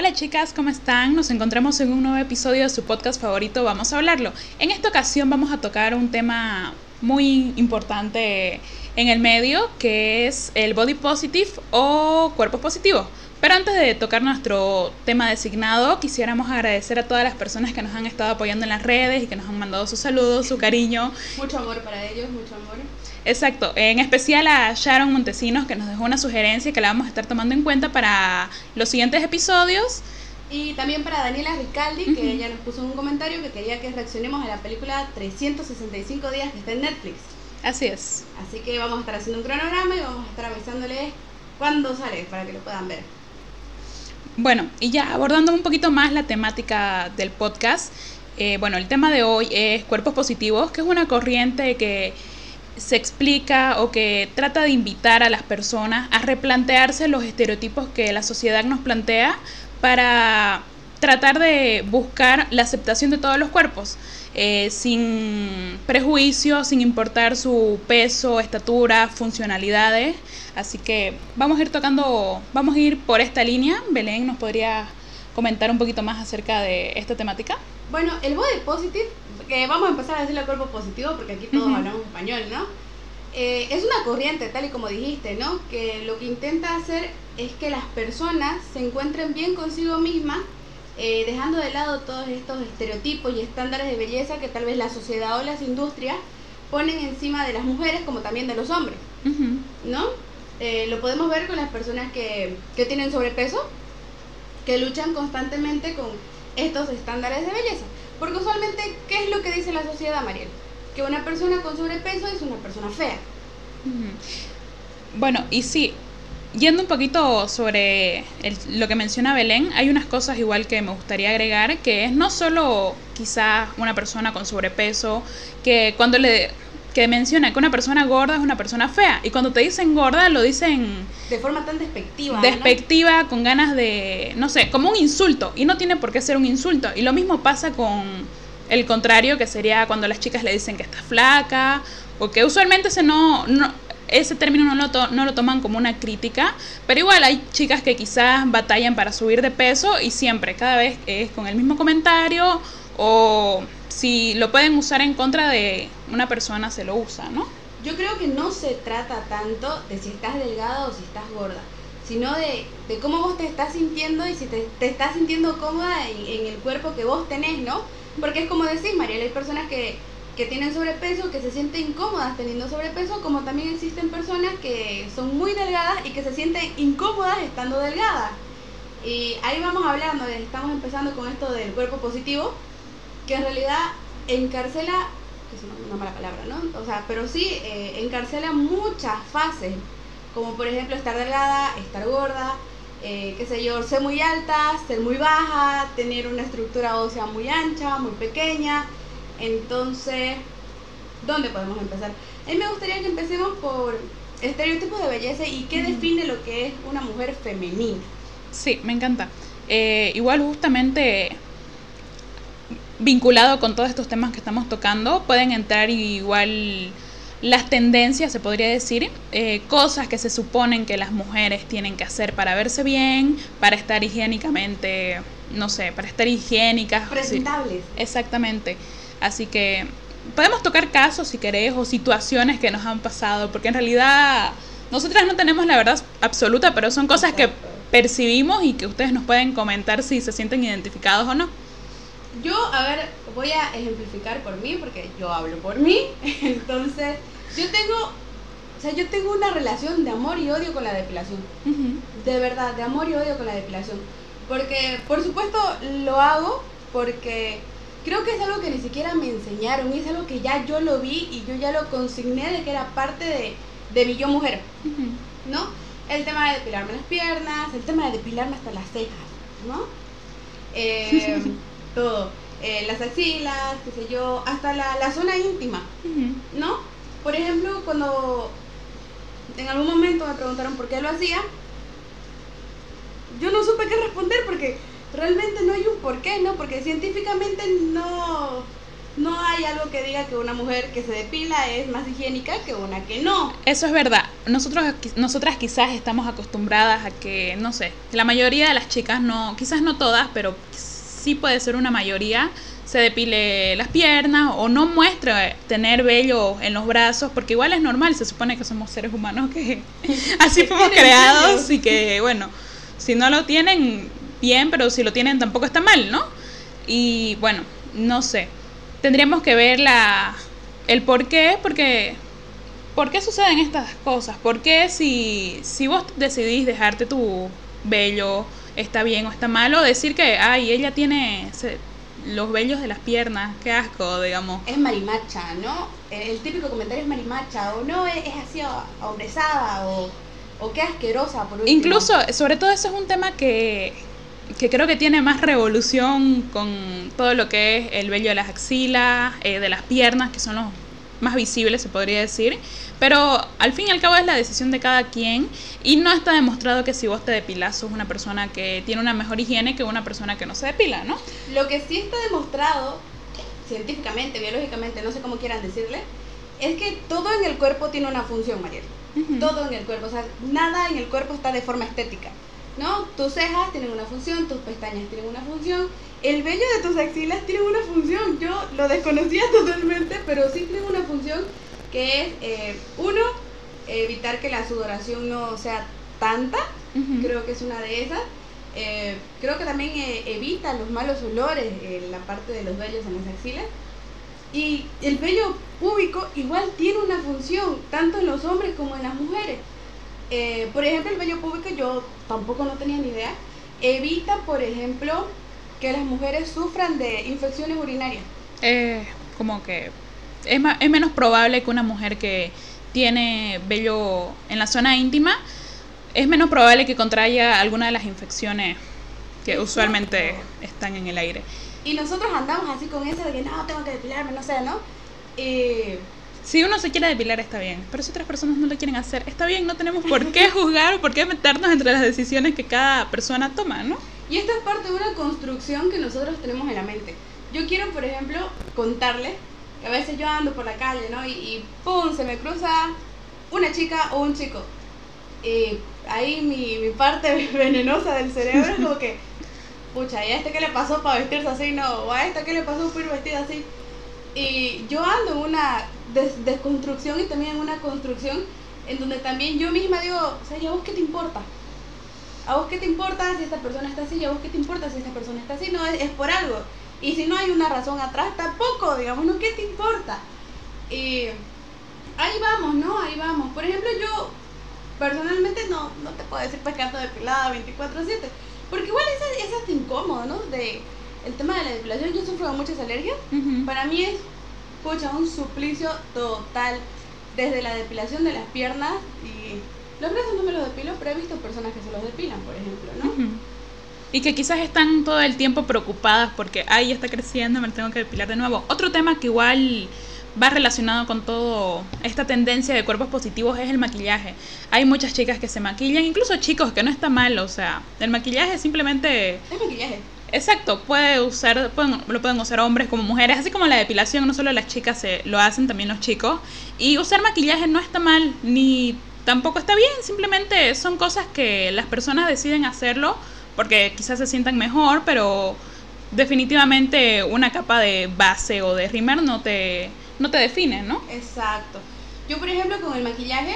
Hola chicas, ¿cómo están? Nos encontramos en un nuevo episodio de su podcast favorito Vamos a hablarlo. En esta ocasión vamos a tocar un tema muy importante en el medio, que es el body positive o cuerpo positivo. Pero antes de tocar nuestro tema designado, quisiéramos agradecer a todas las personas que nos han estado apoyando en las redes y que nos han mandado sus saludos, su cariño. Mucho amor para ellos, mucho amor. Exacto, en especial a Sharon Montesinos que nos dejó una sugerencia que la vamos a estar tomando en cuenta para los siguientes episodios. Y también para Daniela Ricaldi, que ella nos puso un comentario que quería que reaccionemos a la película 365 días que está en Netflix. Así es. Así que vamos a estar haciendo un cronograma y vamos a estar avisándoles cuándo sale para que lo puedan ver. Bueno, y ya abordando un poquito más la temática del podcast, eh, bueno, el tema de hoy es cuerpos positivos, que es una corriente que se explica o que trata de invitar a las personas a replantearse los estereotipos que la sociedad nos plantea para tratar de buscar la aceptación de todos los cuerpos, eh, sin prejuicios, sin importar su peso, estatura, funcionalidades. Así que vamos a ir tocando, vamos a ir por esta línea. Belén, ¿nos podría comentar un poquito más acerca de esta temática? Bueno, el body positive, que vamos a empezar a decirle cuerpo positivo porque aquí todos hablamos español, ¿no? Eh, es una corriente, tal y como dijiste, ¿no? Que lo que intenta hacer es que las personas se encuentren bien consigo mismas, eh, dejando de lado todos estos estereotipos y estándares de belleza que tal vez la sociedad o las industrias ponen encima de las mujeres como también de los hombres, ¿no? Eh, lo podemos ver con las personas que, que tienen sobrepeso, que luchan constantemente con estos estándares de belleza. Porque usualmente, ¿qué es lo que dice la sociedad, Mariel? Que una persona con sobrepeso es una persona fea. Bueno, y sí, yendo un poquito sobre lo que menciona Belén, hay unas cosas igual que me gustaría agregar, que es no solo quizás una persona con sobrepeso, que cuando le que menciona que una persona gorda es una persona fea. Y cuando te dicen gorda, lo dicen... De forma tan despectiva. Despectiva, con ganas de, no sé, como un insulto. Y no tiene por qué ser un insulto. Y lo mismo pasa con el contrario, que sería cuando las chicas le dicen que está flaca. O que usualmente ese, no, no, ese término no lo, no lo toman como una crítica. Pero igual hay chicas que quizás batallan para subir de peso y siempre, cada vez es con el mismo comentario o si lo pueden usar en contra de una persona, se lo usa, ¿no? Yo creo que no se trata tanto de si estás delgada o si estás gorda, sino de, cómo vos te estás sintiendo y si te, estás sintiendo cómoda en, el cuerpo que vos tenés, ¿no? Porque es como decís, Mariela, hay personas que, que tienen sobrepeso, que se sienten incómodas teniendo sobrepeso, como también existen personas que son muy delgadas y que se sienten incómodas estando delgadas. Y ahí vamos hablando, estamos empezando con esto del cuerpo positivo, que en realidad encarcela, que es una, mala palabra, ¿no? O sea, pero sí eh, encarcela muchas fases, como por ejemplo estar delgada, estar gorda, eh, qué sé yo, ser muy alta, ser muy baja, tener una estructura ósea muy ancha, muy pequeña. Entonces, ¿dónde podemos empezar? A mí me gustaría que empecemos por estereotipos de belleza y qué define lo que es una mujer femenina. Sí, me encanta. Eh, igual justamente vinculado con todos estos temas que estamos tocando, pueden entrar igual las tendencias, se podría decir, eh, cosas que se suponen que las mujeres tienen que hacer para verse bien, para estar higiénicamente, no sé, para estar higiénicas. Presentables. exactamente. Así que podemos tocar casos si querés o situaciones que nos han pasado, porque en realidad nosotras no tenemos la verdad absoluta, pero son cosas que percibimos y que ustedes nos pueden comentar si se sienten identificados o no. Yo, a ver, voy a ejemplificar por mí, porque yo hablo por mí. Entonces, yo tengo, o sea, yo tengo una relación de amor y odio con la depilación. De verdad, de amor y odio con la depilación. Porque, por supuesto, lo hago porque creo que es algo que ni siquiera me enseñaron, y es algo que ya yo lo vi y yo ya lo consigné de que era parte de, de mi yo mujer, ¿no? El tema de depilarme las piernas, el tema de depilarme hasta las cejas, ¿no? Eh, todo. Eh, las axilas, qué sé yo, hasta la, la zona íntima, ¿no? Por ejemplo, cuando en algún momento me preguntaron por qué lo hacía, yo no supe qué responder porque realmente no hay un por qué, ¿no? Porque científicamente no, no hay algo que diga que una mujer que se depila es más higiénica que una que no. Eso es verdad. nosotros, nosotras quizás estamos acostumbradas a que, no sé, la mayoría de las chicas no, quizás no todas, pero sí puede ser una mayoría, se depile las piernas o no muestre tener vello en los brazos, porque igual es normal, se supone que somos seres humanos que así fuimos creados y que, bueno, si no lo tienen, bien, pero si lo tienen tampoco está mal, ¿no? Y bueno, no sé, tendríamos que ver la, el por qué, porque ¿por qué suceden estas cosas? ¿Por qué si, si vos decidís dejarte tu vello, está bien o está mal? O decir que, ay, ella tiene los vellos de las piernas, qué asco, digamos. Es marimacha, ¿no? El, típico comentario es marimacha, o no, es, así hombresada, o, o qué asquerosa, por último. Incluso, sobre todo eso es un tema que, que creo que tiene más revolución con todo lo que es el vello de las axilas, eh, de las piernas, que son los más visibles, se podría decir. Pero al fin y al cabo es la decisión de cada quien y no está demostrado que si vos te depilas sos una persona que tiene una mejor higiene que una persona que no se depila, ¿no? Lo que sí está demostrado científicamente, biológicamente, no sé cómo quieran decirle, es que todo en el cuerpo tiene una función, Mariel. Todo en el cuerpo, o sea, nada en el cuerpo está de forma estética. ¿no? Tus cejas tienen una función, tus pestañas tienen una función, el vello de tus axilas tiene una función. Yo lo desconocía totalmente, pero sí tiene una función que es, eh, uno, evitar que la sudoración no sea tanta, creo que es una de esas. Eh, creo que también eh, evita los malos olores en la parte de los vellos en las axilas. Y el vello púbico igual tiene una función, tanto en los hombres como en las mujeres. Por ejemplo, el vello público yo tampoco no tenía ni idea. Evita, por ejemplo, que las mujeres sufran de infecciones urinarias. Como que es, es menos probable que una mujer que tiene vello en la zona íntima, es menos probable que contraiga alguna de las infecciones que usualmente están en el aire. Y nosotros andamos así con eso de que no, tengo que depilarme, no sé, ¿no? Eh, si uno se quiere depilar está bien, pero si otras personas no lo quieren hacer, está bien, no tenemos por qué juzgar o por qué meternos entre las decisiones que cada persona toma, ¿no? Y esto es parte de una construcción que nosotros tenemos en la mente. Yo quiero, por ejemplo, contarles a veces yo ando por la calle, ¿no? Y, ¡pum! se me cruza una chica o un chico. Y ahí mi, parte venenosa del cerebro es como que, pucha, ¿y a este qué le pasó para vestirse así? No, o a esta qué le pasó por ir vestida así. Y yo ando en una desconstrucción y también en una construcción en donde también yo misma digo, o sea, ¿y a vos qué te importa? ¿A vos qué te importa si esta persona está así? ¿Y a vos qué te importa si esta persona está así? No, es, por algo. Y si no hay una razón atrás, tampoco, digamos, ¿no? ¿Qué te importa? Y ahí vamos, ¿no? Ahí vamos. Por ejemplo, yo personalmente no, no te puedo decir pescando depilada 24-7, porque igual es, es hasta incómodo, ¿no? De, el tema de la depilación, yo sufro de muchas alergias. Para mí es pucha, un suplicio total. Desde la depilación de las piernas y los brazos no me los depilo, pero he visto personas que se los depilan, por ejemplo, ¿no? Y que quizás están todo el tiempo preocupadas porque, ay, ya está creciendo, me tengo que depilar de nuevo. Otro tema que igual va relacionado con todo esta tendencia de cuerpos positivos es el maquillaje. Hay muchas chicas que se maquillan, incluso chicos, que no está mal, o sea, el maquillaje simplemente... Es maquillaje. Exacto, puede usar, lo pueden usar hombres como mujeres, así como la depilación, no solo las chicas se, lo hacen, también los chicos. Y usar maquillaje no está mal, ni tampoco está bien, simplemente son cosas que las personas deciden hacerlo porque quizás se sientan mejor, pero definitivamente una capa de base o de rimer no te, no te define, ¿no? Exacto. Yo, por ejemplo, con el maquillaje,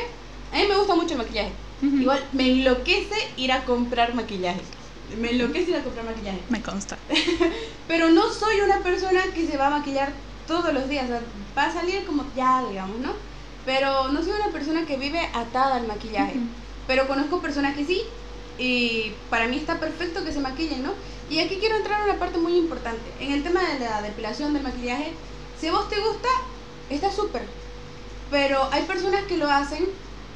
a mí me gusta mucho el maquillaje. Igual me enloquece ir a comprar maquillaje me enloquece ir a comprar maquillaje. Me consta. Pero no soy una persona que se va a maquillar todos los días. va a salir como ya, digamos, ¿no? Pero no soy una persona que vive atada al maquillaje. Pero conozco personas que sí. Y para mí está perfecto que se maquillen, ¿no? Y aquí quiero entrar a una parte muy importante. En el tema de la depilación del maquillaje, si a vos te gusta, está súper. Pero hay personas que lo hacen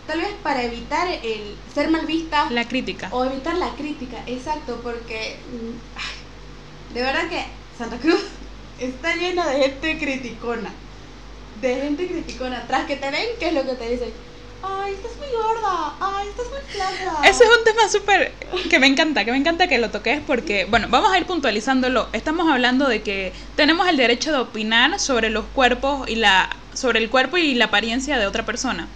tal vez para evitar el ser mal vista. La crítica. O evitar la crítica, exacto, porque mm, de verdad que Santa Cruz está llena de gente criticona. De gente criticona. Tras que te ven, ¿qué es lo que te dicen? Ay, estás muy gorda. Ay, estás muy flaca. Ese es un tema súper que me encanta, que me encanta que lo toques porque, bueno, vamos a ir puntualizándolo. Estamos hablando de que tenemos el derecho de opinar sobre los cuerpos y la sobre el cuerpo y la apariencia de otra persona.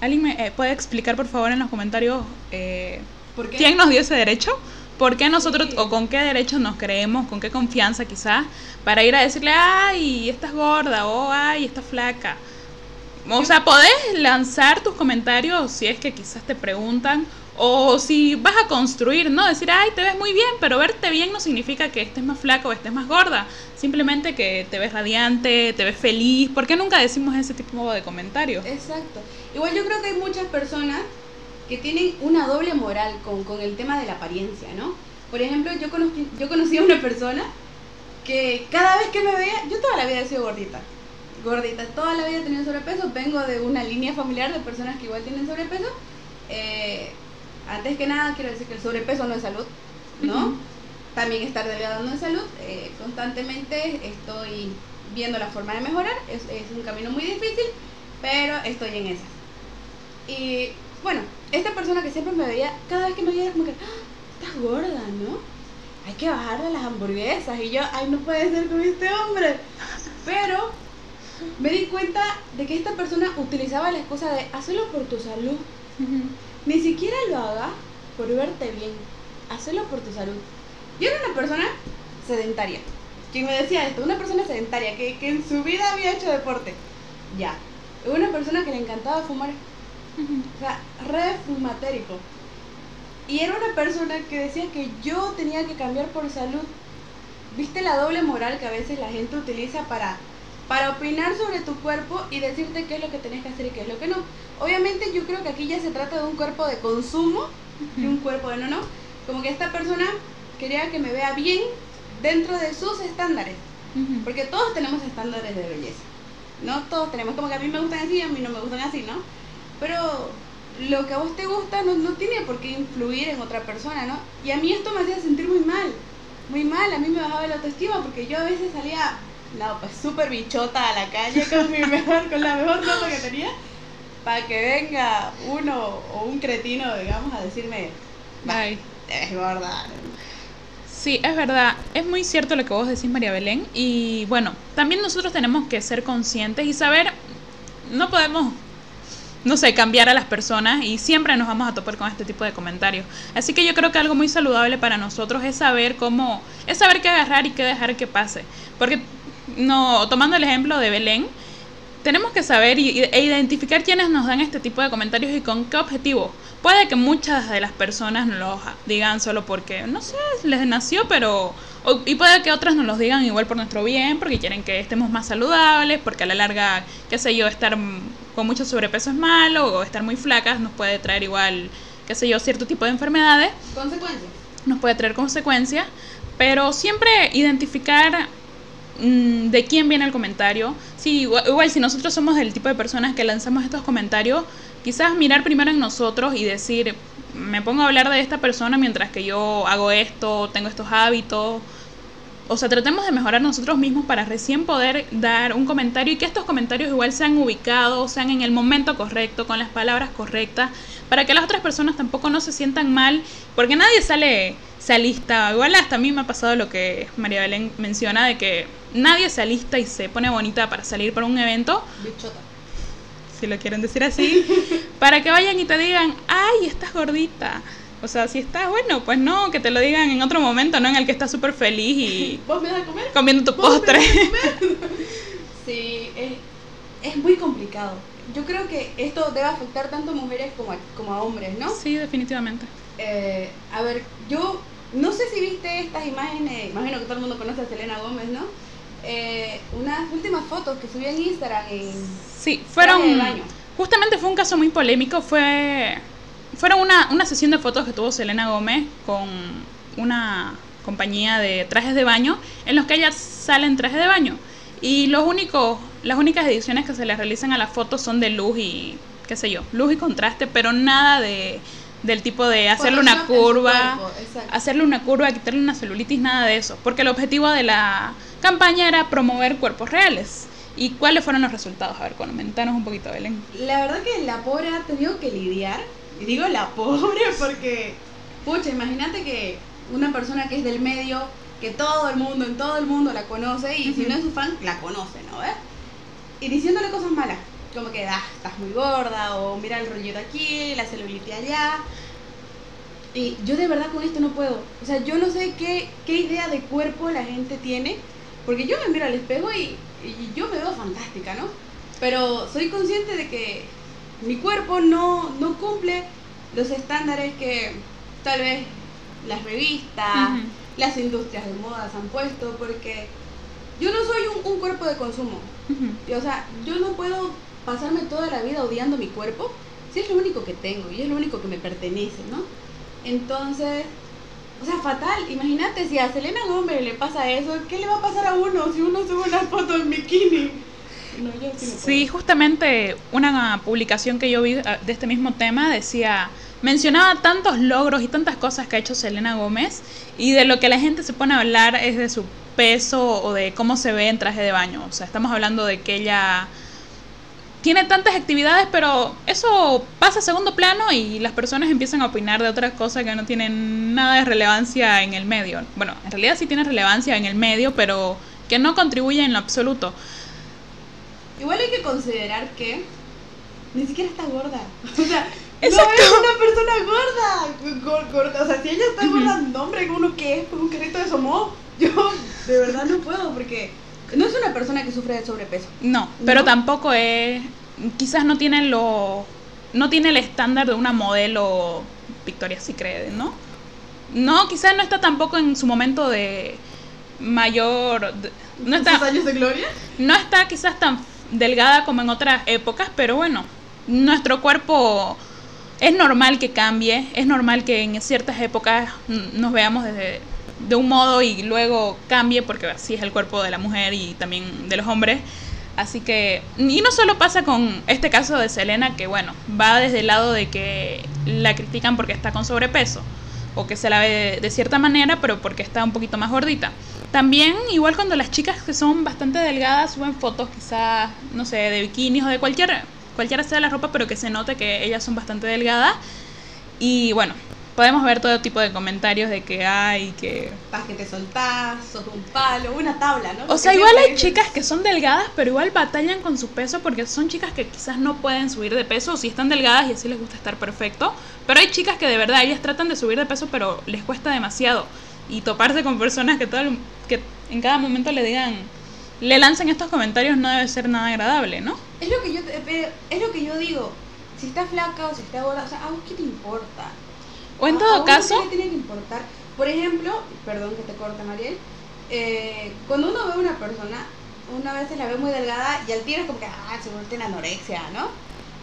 ¿Alguien me eh, puede explicar, por favor, en los comentarios eh, ¿Por qué? quién nos dio ese derecho? ¿Por qué nosotros, Sí. o con qué derecho nos creemos, con qué confianza quizás, para ir a decirle, ay, estás gorda, o ay, estás flaca? O sea, podés lanzar tus comentarios si es que quizás te preguntan, o si vas a construir, ¿no? Decir, ay, te ves muy bien, pero verte bien no significa que estés más flaca o estés más gorda. Simplemente que te ves radiante, te ves feliz. ¿Por qué nunca decimos ese tipo de comentarios? Exacto. Igual yo creo que hay muchas personas que tienen una doble moral con, con el tema de la apariencia, ¿no? Por ejemplo, yo conocí, yo conocí a una persona que cada vez que me veía, yo toda la vida he sido gordita. Gordita, toda la vida he tenido sobrepeso. Vengo de una línea familiar de personas que igual tienen sobrepeso. Eh, antes que nada, quiero decir que el sobrepeso no es salud, ¿no? También estar delgado no es salud. Eh, constantemente estoy viendo la forma de mejorar. Es, es un camino muy difícil, pero estoy en esas. Y bueno, esta persona que siempre me veía, cada vez que me veía era como que, "Ah, estás gorda, ¿no? Hay que bajarle las hamburguesas. Y yo, ay, no puede ser con este hombre. Pero me di cuenta de que esta persona utilizaba la excusa de hacerlo por tu salud. Ni siquiera lo haga por verte bien. Hacerlo por tu salud. Yo era una persona sedentaria. Quien me decía esto, una persona sedentaria que, que en su vida había hecho deporte. Ya. Una persona que le encantaba fumar. O sea, re fumatérico. Y era una persona que decía que yo tenía que cambiar por salud. ¿Viste la doble moral que a veces la gente utiliza para, para opinar sobre tu cuerpo y decirte qué es lo que tenés que hacer y qué es lo que no? Obviamente yo creo que aquí ya se trata de un cuerpo de consumo y un cuerpo de no, no. Como que esta persona quería que me vea bien dentro de sus estándares. Porque todos tenemos estándares de belleza. No todos tenemos, como que a mí me gustan así, a mí no me gustan así, ¿no? Pero lo que a vos te gusta no, no tiene por qué influir en otra persona, ¿no? Y a mí esto me hacía sentir muy mal, muy mal, a mí me bajaba la autoestima porque yo a veces salía, no, pues súper bichota a la calle con, mi mejor, con la mejor ropa que tenía, para que venga uno o un cretino, digamos, a decirme, Ay. te ves gorda. Sí, es verdad, es muy cierto lo que vos decís, María Belén. Y bueno, también nosotros tenemos que ser conscientes y saber, no podemos, no sé, cambiar a las personas y siempre nos vamos a topar con este tipo de comentarios. Así que yo creo que algo muy saludable para nosotros es saber cómo, es saber qué agarrar y qué dejar que pase. Porque, no, tomando el ejemplo de Belén, tenemos que saber y- e identificar quiénes nos dan este tipo de comentarios y con qué objetivo. Puede que muchas de las personas nos los digan solo porque, no sé, les nació, pero... o- y puede que otras nos los digan igual por nuestro bien, porque quieren que estemos más saludables, porque a la larga, qué sé yo, estar con mucho sobrepeso es malo, o estar muy flacas nos puede traer igual, qué sé yo, cierto tipo de enfermedades Consecuencias. nos puede traer consecuencias, pero siempre identificar mm, de quién viene el comentario. Sí, igual, igual si nosotros somos del tipo de personas que lanzamos estos comentarios, quizás mirar primero en nosotros y decir, me pongo a hablar de esta persona mientras que yo hago esto, tengo estos hábitos. O sea, tratemos de mejorar nosotros mismos para recién poder dar un comentario y que estos comentarios igual sean ubicados, sean en el momento correcto, con las palabras correctas, para que las otras personas tampoco no se sientan mal, porque nadie sale se alista. Igual hasta a mí me ha pasado lo que María Belén menciona, de que nadie se alista y se pone bonita para salir para un evento, Bichota. si lo quieren decir así, para que vayan y te digan, ay, estás gordita. O sea, si estás bueno, pues no, que te lo digan en otro momento, ¿no? En el que estás súper feliz y ¿Vos me das a comer? comiendo tu ¿Vos me postre. das a comer? sí, es, es muy complicado. Yo creo que esto debe afectar tanto a mujeres como a, como a hombres, ¿no? Sí, definitivamente. Eh, a ver, yo no sé si viste estas imágenes, imagino que todo el mundo conoce a Selena Gómez, ¿no? Eh, unas últimas fotos que subió en Instagram en Sí, fueron... traje de baño. Justamente fue un caso muy polémico, fue... Fueron una, una sesión de fotos que tuvo Selena Gómez con una compañía de trajes de baño en los que ella sale en traje de baño. Y los únicos, las únicas ediciones que se le realizan a las fotos son de luz y, qué sé yo, luz y contraste, pero nada de del tipo de hacerle una curva, cuerpo, hacerle una curva, quitarle una celulitis, nada de eso, porque el objetivo de la campaña era promover cuerpos reales. ¿Y cuáles fueron los resultados? A ver, comentanos un poquito, Belén. La verdad que la pobre ha tenido que lidiar, y digo la pobre porque, pucha, imagínate que una persona que es del medio, que todo el mundo, en todo el mundo la conoce, y si Ujú. no es su fan, la conoce, ¿no ves? Y diciéndole cosas malas. como que ah, estás muy gorda o mira el rollito aquí, la celulitis allá. Y yo de verdad con esto no puedo. O sea, yo no sé qué, qué idea de cuerpo la gente tiene, porque yo me miro al espejo y, y yo me veo fantástica, ¿no? Pero soy consciente de que mi cuerpo no, no cumple los estándares que tal vez las revistas, las industrias de modas han puesto, porque yo no soy un, un cuerpo de consumo. y, o sea, yo no puedo pasarme toda la vida odiando mi cuerpo si es lo único que tengo y es lo único que me pertenece, ¿no? Entonces, o sea, fatal. Imagínate si a Selena Gómez le pasa eso, ¿qué le va a pasar a uno si uno sube una foto en bikini? No, yo sí, sí, justamente una publicación que yo vi ah, de este mismo tema decía, mencionaba tantos logros y tantas cosas que ha hecho Selena Gómez y de lo que la gente se pone a hablar es de su peso o de cómo se ve en traje de baño. O sea, estamos hablando de que ella tiene tantas actividades, pero eso pasa a segundo plano y las personas empiezan a opinar de otras cosas que no tienen nada de relevancia en el medio. Bueno, en realidad sí tiene relevancia en el medio, pero que no contribuye en lo absoluto. Igual hay que considerar que ni siquiera está gorda. O sea, no es una persona gorda. gorda. O sea, si ella está gorda, no, hombre, uno que es un carrito de somo. Yo de verdad no puedo porque no es una persona que sufre de sobrepeso. No, pero tampoco es. Quizás no tiene lo. No tiene el estándar de una modelo Victoria Secret, ¿no? No, quizás no está tampoco en su momento de mayor. no está, años de gloria? No está quizás tan delgada como en otras épocas, pero bueno, nuestro cuerpo es normal que cambie, es normal que en ciertas épocas nos veamos desde de un modo y luego cambie, porque así es el cuerpo de la mujer y también de los hombres. Así que, y no solo pasa con este caso de Selena, que bueno, va desde el lado de que la critican porque está con sobrepeso, o que se la ve de cierta manera, pero porque está un poquito más gordita. También, igual cuando las chicas que son bastante delgadas suben fotos quizás, no sé, de bikinis o de cualquier, cualquiera sea la ropa, pero que se note que ellas son bastante delgadas. Y bueno, podemos ver todo tipo de comentarios de que hay, que... Para que te soltás, sos un palo, una tabla, ¿no? o sea, igual hay chicas que son delgadas, pero igual batallan con su peso porque son chicas que quizás no pueden subir de peso o si están delgadas y así les gusta estar perfecto. Pero hay chicas que de verdad, ellas tratan de subir de peso, pero les cuesta demasiado. Y toparse con personas que, todo que en cada momento le digan, le lancen estos comentarios no debe ser nada agradable, ¿no? Es lo que yo, es lo que yo digo. Si está flaca o si está gorda, o sea, ¿a vos qué te importa? O en todo caso... tiene que importar? Por ejemplo, perdón que te corte Mariel, eh, cuando uno ve a una persona, una vez se la ve muy delgada y al tiro es como que, ah, se vuelve en anorexia, ¿no?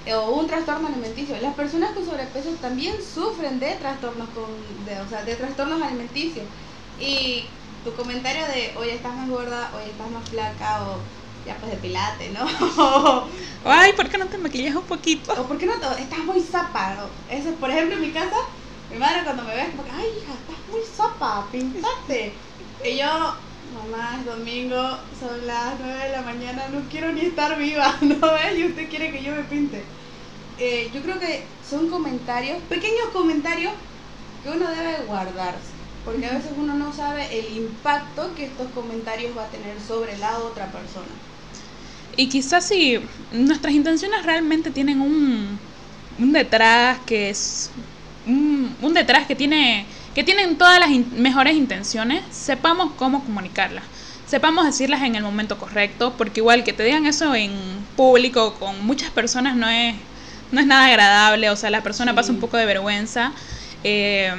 Eh, o un trastorno alimenticio. Las personas con sobrepeso también sufren de trastornos, con, de, o sea, de trastornos alimenticios. Y tu comentario de, oye, estás más gorda, oye, estás más flaca, o ya pues depilate, ¿no? Ay, ¿por qué no te maquillas un poquito? O ¿por qué no te, estás muy zapa, Eso, por ejemplo, en mi casa, mi madre cuando me ve como que, ay hija, estás muy sopa, pintate. Y yo, mamá, es domingo, son las 9 de la mañana, no quiero ni estar viva, ¿no ves? Y usted quiere que yo me pinte. Eh, yo creo que son comentarios, pequeños comentarios que uno debe guardarse, porque a veces uno no sabe el impacto que estos comentarios va a tener sobre la otra persona. Y quizás si nuestras intenciones realmente tienen un, un detrás que es un, detrás que tiene que tienen todas las mejores intenciones, sepamos cómo comunicarlas. Sepamos decirlas en el momento correcto, porque igual que te digan eso en público con muchas personas no es, no es nada agradable, o sea, la persona pasa un poco de vergüenza. Eh,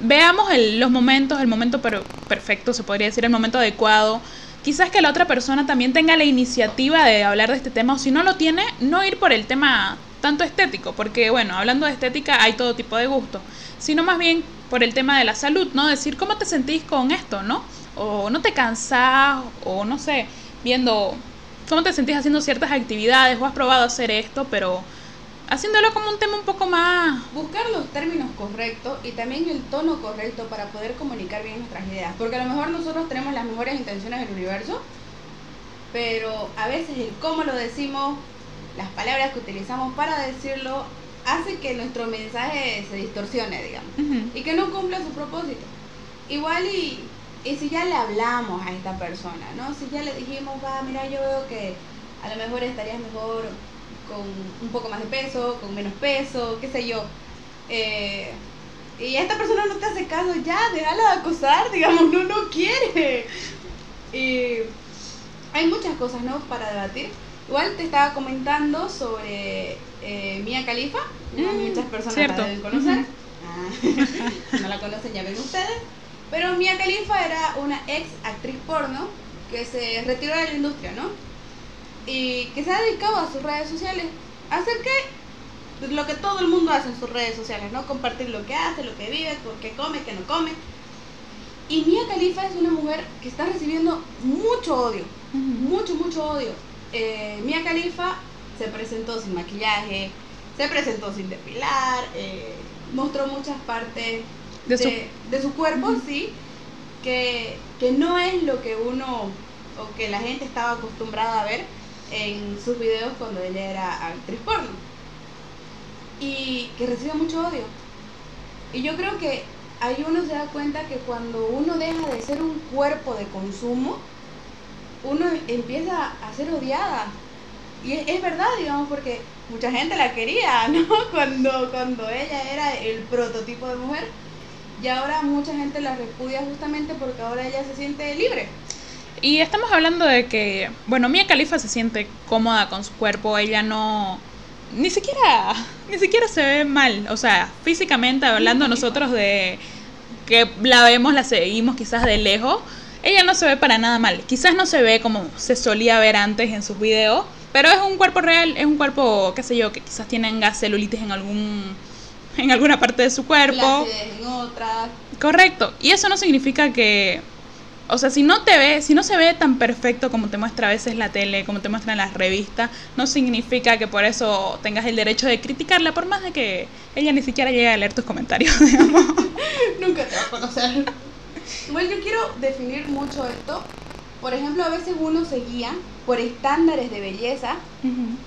veamos los momentos, el momento perfecto, se podría decir, el momento adecuado. Quizás que la otra persona también tenga la iniciativa de hablar de este tema, o si no lo tiene, no ir por el tema tanto estético, porque bueno, hablando de estética hay todo tipo de gusto, sino más bien por el tema de la salud, ¿no? Decir cómo te sentís con esto, ¿no? O no te cansás, o no sé, viendo cómo te sentís haciendo ciertas actividades, o has probado hacer esto, pero haciéndolo como un tema un poco más... Buscar los términos correctos y también el tono correcto para poder comunicar bien nuestras ideas, porque a lo mejor nosotros tenemos las mejores intenciones del universo, pero a veces el cómo lo decimos las palabras que utilizamos para decirlo hace que nuestro mensaje se distorsione, digamos, y que no cumpla su propósito. Igual y, y si ya le hablamos a esta persona, ¿no? Si ya le dijimos, va, mira, yo veo que a lo mejor estarías mejor con un poco más de peso, con menos peso, qué sé yo. Eh, y esta persona no te hace caso, ya, déjala de acosar, digamos, no, no quiere. Y hay muchas cosas, ¿no? Para debatir. Igual te estaba comentando sobre eh, Mia Khalifa, Mm, muchas personas cierto. la deben conocer. Ah, no la conocen, ya ven ustedes. Pero Mia Khalifa era una ex actriz porno que se retiró de la industria, ¿no? Y que se ha dedicado a sus redes sociales a hacer que lo que todo el mundo hace en sus redes sociales, ¿no? Compartir lo que hace, lo que vive, con qué come, qué no come. Y Mia Khalifa es una mujer que está recibiendo mucho odio, mucho, mucho odio. Eh, Mia Khalifa se presentó sin maquillaje, se presentó sin depilar, eh, mostró muchas partes De de, su- de su cuerpo, sí, que, que no es lo que uno o que la gente estaba acostumbrada a ver en sus videos cuando ella era actriz porno. Y que recibe mucho odio. Y yo creo que ahí uno se da cuenta que cuando uno deja de ser un cuerpo de consumo, uno empieza a ser odiada. Y es, es verdad, digamos, porque mucha gente la quería, ¿no? Cuando, cuando ella era el prototipo de mujer. Y ahora mucha gente la repudia justamente porque ahora ella se siente libre. Y estamos hablando de que, bueno, Mia Khalifa se siente cómoda con su cuerpo, ella no ni siquiera ni siquiera se ve mal, o sea, físicamente hablando nosotros de que la vemos, la seguimos quizás de lejos, ella no se ve para nada mal. Quizás no se ve como se solía ver antes en sus videos, pero es un cuerpo real, es un cuerpo, qué sé yo, que quizás tenga celulitis en algún en alguna parte de su cuerpo. En otras. Correcto. Y eso no significa que, o sea, si no te ve, si no se ve tan perfecto como te muestra a veces la tele, como te muestran las revistas, no significa que por eso tengas el derecho de criticarla, por más de que ella ni siquiera llegue a leer tus comentarios, digamos. Nunca te va a conocer. Igual yo quiero definir mucho esto. Por ejemplo, a veces uno se guía por estándares de belleza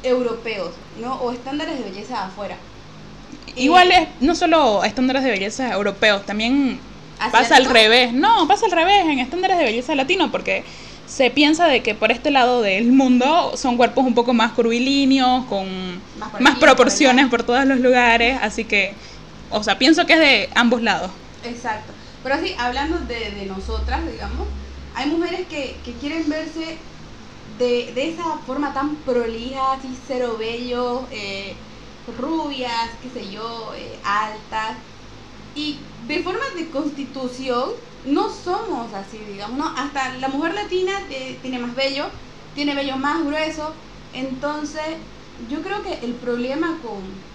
europeos, ¿no? O estándares de belleza afuera. Igual es no solo estándares de belleza europeos, también pasa al revés. No, pasa al revés en estándares de belleza latino, porque se piensa de que por este lado del mundo son cuerpos un poco más curvilíneos, con Más por más aquí, por proporciones por todos los lugares, así que, o sea, pienso que es de ambos lados. Exacto. Pero sí, hablando de, de nosotras, digamos, hay mujeres que, que quieren verse de, de esa forma tan prolija, así cero bello, eh, rubias, qué sé yo, eh, altas. Y de forma de constitución no somos así, digamos, ¿no? Hasta la mujer latina te- tiene más vello, tiene vello más grueso. Entonces, yo creo que el problema con,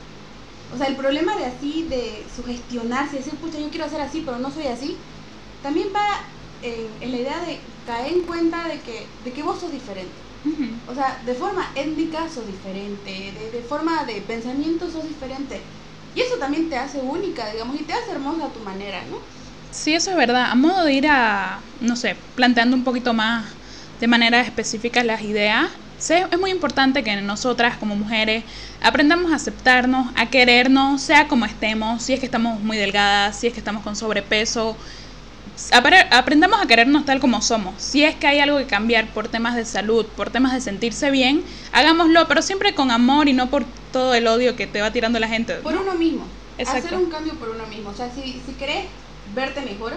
o sea, el problema de así, de sugestionarse, decir, pucha, yo quiero ser así, pero no soy así, también va en, en la idea de caer en cuenta de que, de que vos sos diferente. O sea, de forma étnica sos diferente, de, de forma de pensamiento sos diferente. Y eso también te hace única, digamos, y te hace hermosa a tu manera, ¿no? Sí, eso es verdad. A modo de ir a, no sé, planteando un poquito más de manera específica las ideas, es muy importante que nosotras como mujeres aprendamos a aceptarnos, a querernos, sea como estemos, si es que estamos muy delgadas, si es que estamos con sobrepeso. Apre- Aprendamos a querernos tal como somos. Si es que hay algo que cambiar por temas de salud, por temas de sentirse bien, hagámoslo, pero siempre con amor y no por todo el odio que te va tirando la gente. Por ¿no? uno mismo. Exacto. Hacer un cambio por uno mismo. O sea, si, si querés verte mejor,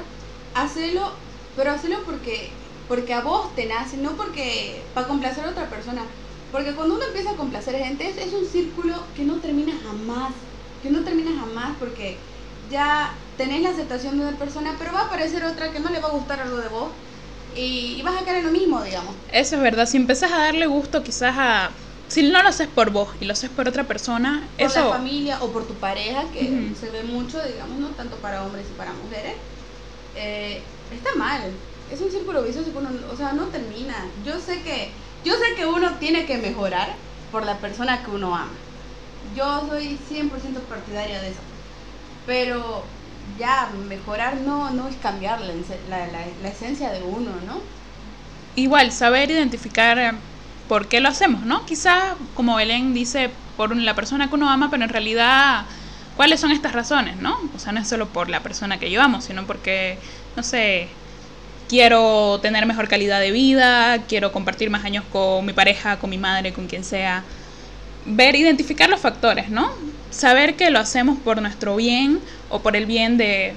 hacelo, pero hacelo porque, porque a vos te nace, no porque para complacer a otra persona. Porque cuando uno empieza a complacer a gente, es, es un círculo que no termina jamás. Que no termina jamás porque ya tenés la aceptación de una persona, pero va a aparecer otra que no le va a gustar algo de vos. Y, y vas a caer en lo mismo, digamos. Eso es verdad. Si empezás a darle gusto quizás a... Si no lo haces por vos y lo haces por otra persona, por eso... la familia o por tu pareja, que Ujú. se ve mucho, digamos, no tanto para hombres y para mujeres, eh, está mal. Es un círculo vicioso que uno, o sea, no termina. Yo sé que, yo sé que uno tiene que mejorar por la persona que uno ama. Yo soy 100% partidaria de eso. Pero ya, mejorar no, no es cambiar la, la, la- la esencia de uno, ¿no? Igual, saber identificar eh, por qué lo hacemos, ¿no? Quizás, como Belén dice, por la persona que uno ama, pero en realidad, ¿cuáles son estas razones, no? O sea, no es solo por la persona que yo amo, sino porque, no sé, quiero tener mejor calidad de vida, quiero compartir más años con mi pareja, con mi madre, con quien sea. ver, identificar los factores, ¿no? Saber que lo hacemos por nuestro bien o por el bien de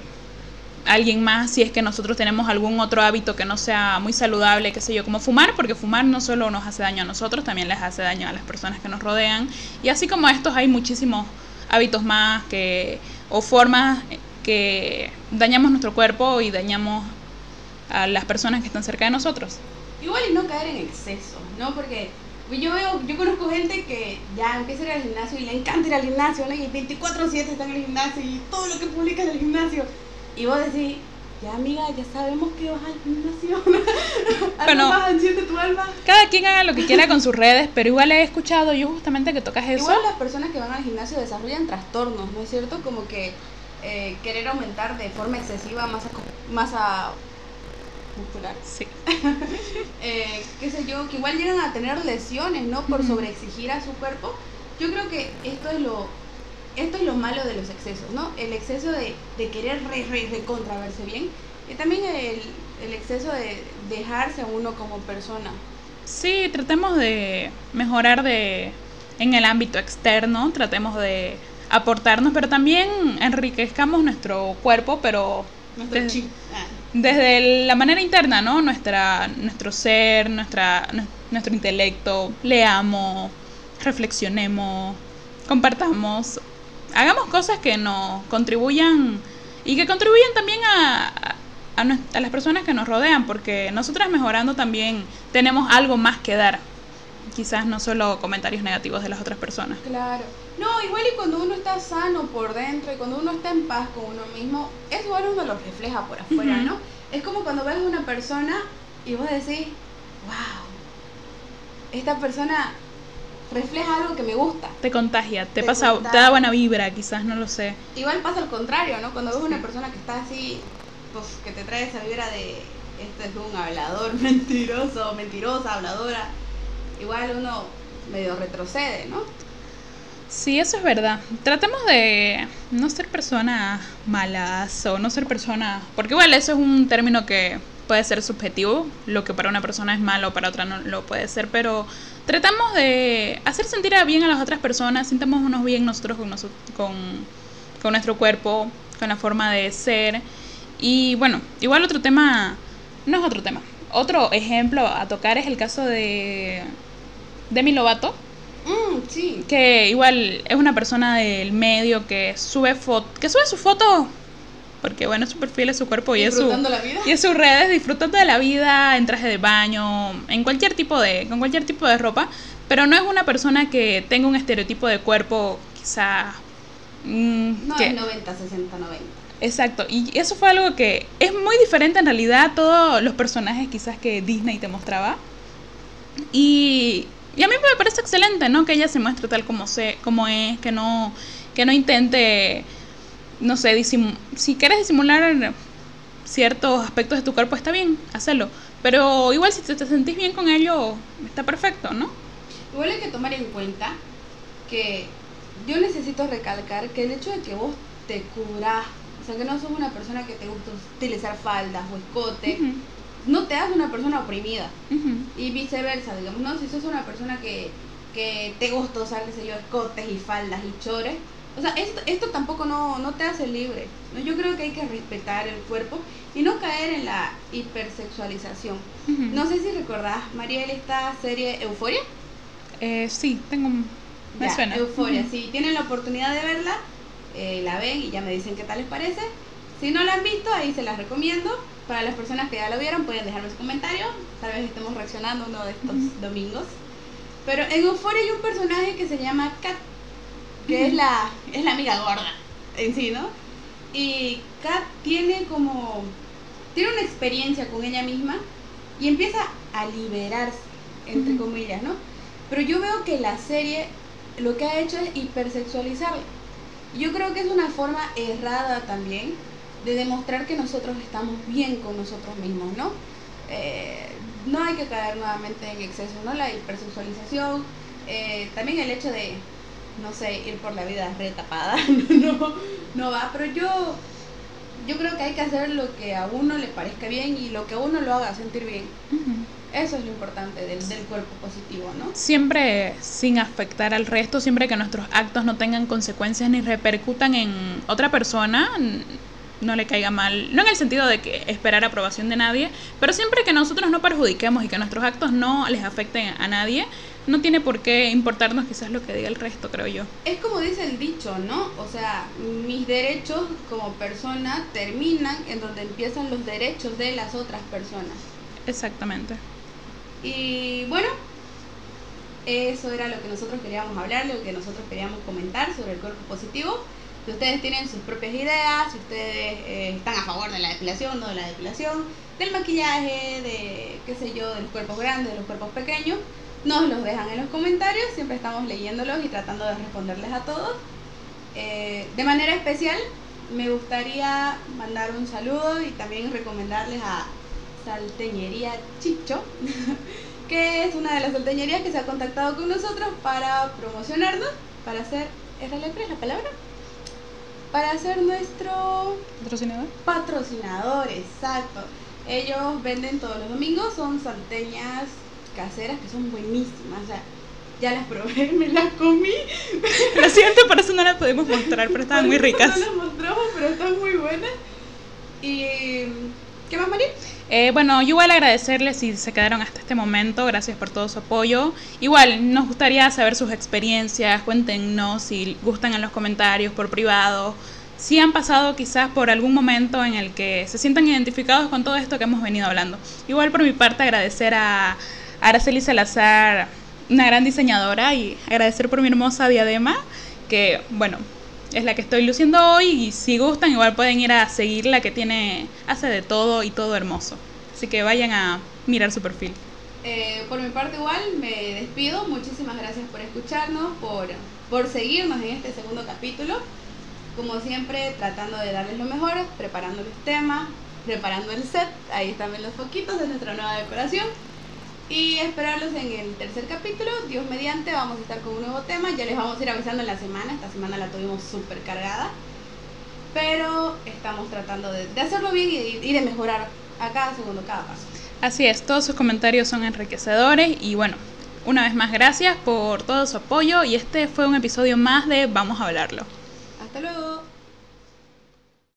alguien más si es que nosotros tenemos algún otro hábito que no sea muy saludable, qué sé yo, como fumar, porque fumar no solo nos hace daño a nosotros, también les hace daño a las personas que nos rodean. Y así como estos hay muchísimos hábitos más que o formas que dañamos nuestro cuerpo y dañamos a las personas que están cerca de nosotros. Igual y no caer en exceso, ¿no? Porque yo veo, yo conozco gente que ya empieza a ir al gimnasio y le encanta ir al gimnasio, ¿no? Y 24/7 está en el gimnasio y todo lo que publica en el gimnasio. Y vos decís, ya amiga, ya sabemos que vas al gimnasio. Bueno, más tu alma. Cada quien haga lo que quiera con sus redes, pero igual he escuchado yo justamente que tocas eso. Igual las personas que van al gimnasio desarrollan trastornos, ¿no es cierto? Como que eh, querer aumentar de forma excesiva masa, masa muscular. Sí. eh, qué sé yo, que igual llegan a tener lesiones, ¿no? Por sobreexigir a su cuerpo. Yo creo que esto es lo esto es lo malo de los excesos, ¿no? El exceso de, de querer re, re, recontra verse bien y también el, el exceso de dejarse a uno como persona. Sí, tratemos de mejorar de en el ámbito externo, tratemos de aportarnos, pero también enriquezcamos nuestro cuerpo, pero Nuestro chi. Ah. Desde la manera interna, ¿no? Nuestra, nuestro ser, nuestra, nu- nuestro intelecto, leamos, reflexionemos, compartamos, hagamos cosas que nos contribuyan y que contribuyan también a, a, a a las personas que nos rodean, porque nosotras mejorando también tenemos algo más que dar. Quizás no solo comentarios negativos de las otras personas. Claro. No, igual y cuando uno está sano por dentro y cuando uno está en paz con uno mismo, eso igual uno lo refleja por afuera. ¿no? Es como cuando ves a una persona y vos decís, wow, esta persona refleja algo que me gusta. Te contagia, te, Te pasa, te da buena vibra, quizás, no lo sé. Igual pasa al contrario, ¿no? Cuando ves Sí. una persona que está así, pues que te trae esa vibra de, este es un hablador mentiroso, mentirosa, habladora, igual uno medio retrocede, ¿no? Sí, eso es verdad. Tratemos de no ser personas malas o no ser personas... Porque igual eso es un término que puede ser subjetivo. Lo que para una persona es malo, para otra no lo puede ser. Pero tratamos de hacer sentir bien a las otras personas. Sintámonos bien nosotros con, con, con nuestro cuerpo, con la forma de ser. Y bueno, igual otro tema... No es otro tema. Otro ejemplo a tocar es el caso de Demi Lovato sí. que igual es una persona del medio que sube foto, que sube su foto porque bueno, su perfil es su cuerpo y es su la vida. y es sus redes disfrutando de la vida en traje de baño, en cualquier tipo de con cualquier tipo de ropa, pero no es una persona que tenga un estereotipo de cuerpo quizá mm, No que- es 90, 60, 90. Exacto, y eso fue algo que es muy diferente en realidad a todos los personajes quizás que Disney te mostraba. Y, y a mí me parece excelente, ¿no? Que ella se muestre tal como, se, como es, que no, que no intente, no sé, disim- si quieres disimular ciertos aspectos de tu cuerpo, está bien, hacerlo. Pero igual si te, te sentís bien con ello, está perfecto, ¿no? Igual hay que tomar en cuenta que yo necesito recalcar que el hecho de que vos te cubras, o sea, que no sos una persona que te gusta utilizar faldas o escote, no te hace una persona oprimida. Y viceversa, digamos, ¿no? Si sos una persona que, que te gusta usar, qué sé yo, escotes y faldas y chores, o sea, esto, esto tampoco no, no te hace libre. ¿no? Yo creo que hay que respetar el cuerpo y no caer en la hipersexualización. No sé si recordás, Mariel, esta serie Euforia. Eh, sí, tengo... Me Ya, suena. Euforia, si tienen la oportunidad de verla, eh, la ven y ya me dicen qué tal les parece. Si no la han visto, ahí se las recomiendo. Para las personas que ya lo vieron, pueden dejarme su comentario. Tal vez estemos reaccionando uno de estos Ujú. domingos. Pero en Euforia hay un personaje que se llama Kat, que Ujú. es, la, es la amiga gorda en sí, ¿no? Y Kat tiene como. Tiene una experiencia con ella misma y empieza a liberarse, entre Ujú. comillas, ¿no? Pero yo veo que la serie lo que ha hecho es hipersexualizarla. Yo creo que es una forma errada también de demostrar que nosotros estamos bien con nosotros mismos, ¿no? Eh, no hay que caer nuevamente en exceso, ¿no? La hipersexualización, eh, también el hecho de, no sé, ir por la vida retapada, no, no va, pero yo, yo creo que hay que hacer lo que a uno le parezca bien y lo que a uno lo haga sentir bien. Eso es lo importante del, del cuerpo positivo, ¿no? Siempre sin afectar al resto, siempre que nuestros actos no tengan consecuencias ni repercutan en otra persona, no le caiga mal, no en el sentido de que esperar aprobación de nadie, pero siempre que nosotros no perjudiquemos y que nuestros actos no les afecten a nadie, no tiene por qué importarnos quizás lo que diga el resto, creo yo. Es como dice el dicho, ¿no? O sea, mis derechos como persona terminan en donde empiezan los derechos de las otras personas. Exactamente. Y bueno, eso era lo que nosotros queríamos hablar, lo que nosotros queríamos comentar sobre el cuerpo positivo. Si ustedes tienen sus propias ideas, si ustedes eh, están a favor de la depilación, no de la depilación, del maquillaje, de qué sé yo, de los cuerpos grandes, de los cuerpos pequeños, nos los dejan en los comentarios, siempre estamos leyéndolos y tratando de responderles a todos. Eh, de manera especial, me gustaría mandar un saludo y también recomendarles a Salteñería Chicho, que es una de las salteñerías que se ha contactado con nosotros para promocionarnos, para hacer, ¿es la letra, es la palabra? Para ser nuestro patrocinador. Patrocinador, exacto. Ellos venden todos los domingos, son salteñas caseras que son buenísimas. O sea, ya las probé, me las comí. Lo siento, por eso no las podemos mostrar, pero estaban muy ricas. No las mostramos, pero están muy buenas. Y. ¿Qué más, María? Eh, bueno, yo igual agradecerles si se quedaron hasta este momento, gracias por todo su apoyo. Igual, nos gustaría saber sus experiencias, cuéntenos si gustan en los comentarios, por privado, si han pasado quizás por algún momento en el que se sientan identificados con todo esto que hemos venido hablando. Igual por mi parte agradecer a Araceli Salazar, una gran diseñadora, y agradecer por mi hermosa diadema, que bueno, es la que estoy luciendo hoy y si gustan igual pueden ir a seguirla que tiene, hace de todo y todo hermoso. Así que vayan a mirar su perfil. Eh, por mi parte igual me despido, muchísimas gracias por escucharnos, por, por seguirnos en este segundo capítulo. Como siempre, tratando de darles lo mejor, preparando los temas, preparando el set, ahí están los foquitos de nuestra nueva decoración y esperarlos en el tercer capítulo. Dios mediante, vamos a estar con un nuevo tema. Ya les vamos a ir avisando en la semana. Esta semana la tuvimos súper cargada. Pero estamos tratando de, hacerlo bien y, y de mejorar a cada segundo, cada paso. Así es, todos sus comentarios son enriquecedores y bueno, una vez más gracias por todo su apoyo y este fue un episodio más de Vamos a hablarlo. Hasta luego.